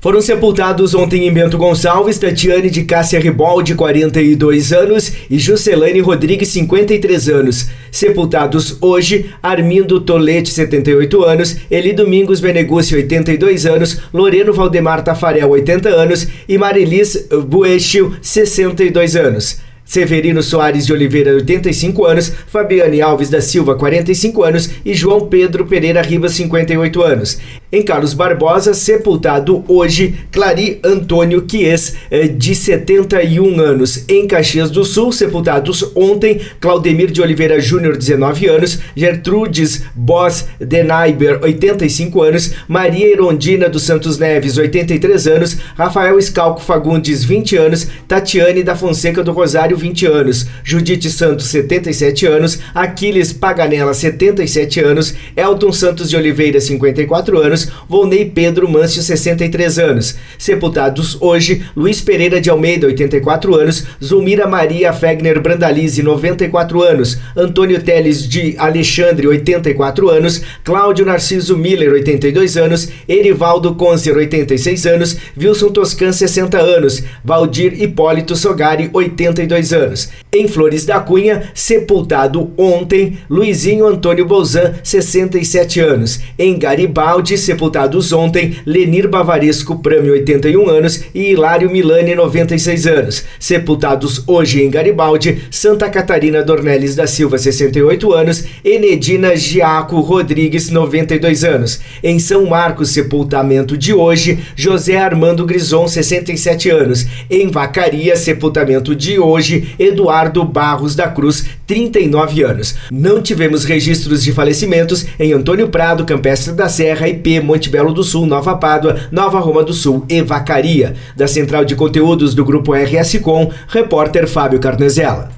Foram sepultados ontem em Bento Gonçalves Tatiane de Cássia Ribaldi, 42 anos, e Juscelane Rodrigues, 53 anos. Sepultados hoje, Armindo Tolete, 78 anos, Eli Domingos Benegucci, 82 anos, Loreno Valdemar Tafarel, 80 anos e Marilis Buechil, 62 anos. Severino Soares de Oliveira, 85 anos, Fabiane Alves da Silva, 45 anos e João Pedro Pereira Ribas, 58 anos. Em Carlos Barbosa, sepultado hoje, Clari Antônio Quies, eh, de 71 anos. Em Caxias do Sul, sepultados ontem, Claudemir de Oliveira Júnior, 19 anos, Gertrudes Boss Denaiber, 85 anos, Maria Erondina dos Santos Neves, 83 anos, Rafael Scalco Fagundes, 20 anos, Tatiane da Fonseca do Rosário, 20 anos, Judite Santos, 77 anos, Aquiles Paganella, 77 anos, Elton Santos de Oliveira, 54 anos, Volney Pedro Mâncio, 63 anos. Sepultados hoje, Luiz Pereira de Almeida, 84 anos, Zulmira Maria Fegner Brandalize, 94 anos, Antônio Teles de Alexandre, 84 anos, Cláudio Narciso Miller, 82 anos, Erivaldo Concer, 86 anos, Wilson Toscan, 60 anos, Valdir Hipólito Sogari, 82 anos. Em Flores da Cunha, sepultado ontem, Luizinho Antônio Bolzan, 67 anos. Em Garibaldi, sepultados ontem, Lenir Bavaresco Prame, 81 anos e Hilário Milani, 96 anos. Sepultados hoje em Garibaldi, Santa Catarina Dornelles da Silva, 68 anos, Enedina Giaco Rodrigues, 92 anos. Em São Marcos, sepultamento de hoje, José Armando Grison, 67 anos. Em Vacaria, sepultamento de hoje, Eduardo Barros da Cruz, 39 anos. Não tivemos registros de falecimentos em Antônio Prado, Campestre da Serra, IP, Monte Belo do Sul, Nova Pádua, Nova Roma do Sul e Vacaria. Da Central de Conteúdos do Grupo RS Com, repórter Fábio Carnezella.